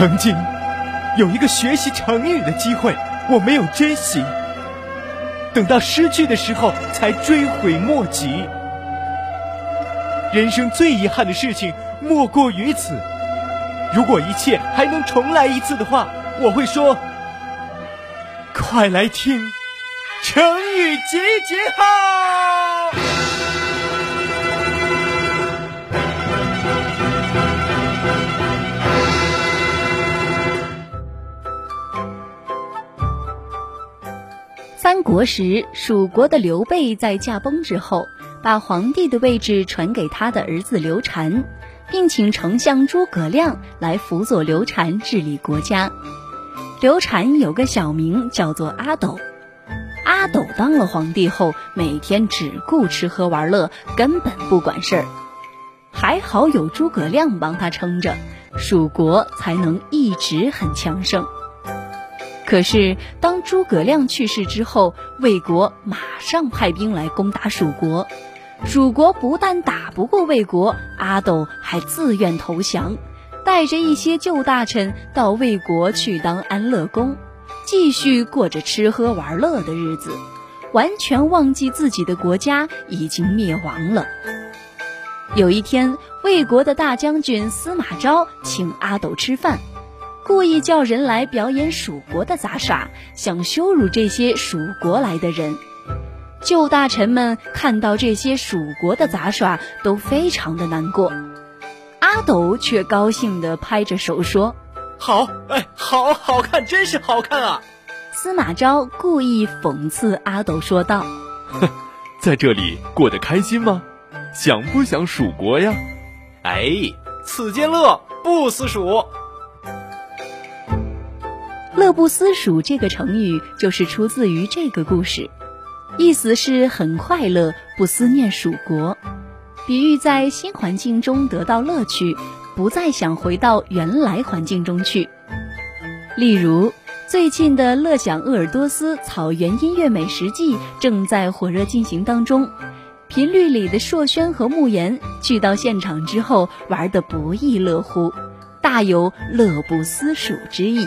曾经有一个学习成语的机会，我没有珍惜，等到失去的时候才追悔莫及。人生最遗憾的事情莫过于此。如果一切还能重来一次的话，我会说：快来听成语集结号！三国时，蜀国的刘备在驾崩之后，把皇帝的位置传给他的儿子刘禅，并请丞相诸葛亮来辅佐刘禅治理国家。刘禅有个小名叫做阿斗。阿斗当了皇帝后，每天只顾吃喝玩乐，根本不管事儿。还好有诸葛亮帮他撑着，蜀国才能一直很强盛。可是，当诸葛亮去世之后，魏国马上派兵来攻打蜀国。蜀国不但打不过魏国，阿斗还自愿投降，带着一些旧大臣到魏国去当安乐公，继续过着吃喝玩乐的日子，完全忘记自己的国家已经灭亡了。有一天，魏国的大将军司马昭请阿斗吃饭。故意叫人来表演蜀国的杂耍，想羞辱这些蜀国来的人。旧大臣们看到这些蜀国的杂耍，都非常的难过。阿斗却高兴地拍着手说：“好，哎，好好看，真是好看啊！”司马昭故意讽刺阿斗说道：“哼，在这里过得开心吗？想不想蜀国呀？哎，此间乐，不思蜀。”乐不思蜀这个成语就是出自于这个故事，意思是很快乐，不思念蜀国，比喻在新环境中得到乐趣，不再想回到原来环境中去。例如，最近的乐享鄂尔多斯草原音乐美食季正在火热进行当中，频率里的硕轩和慕言去到现场之后，玩得不亦乐乎，大有乐不思蜀之意。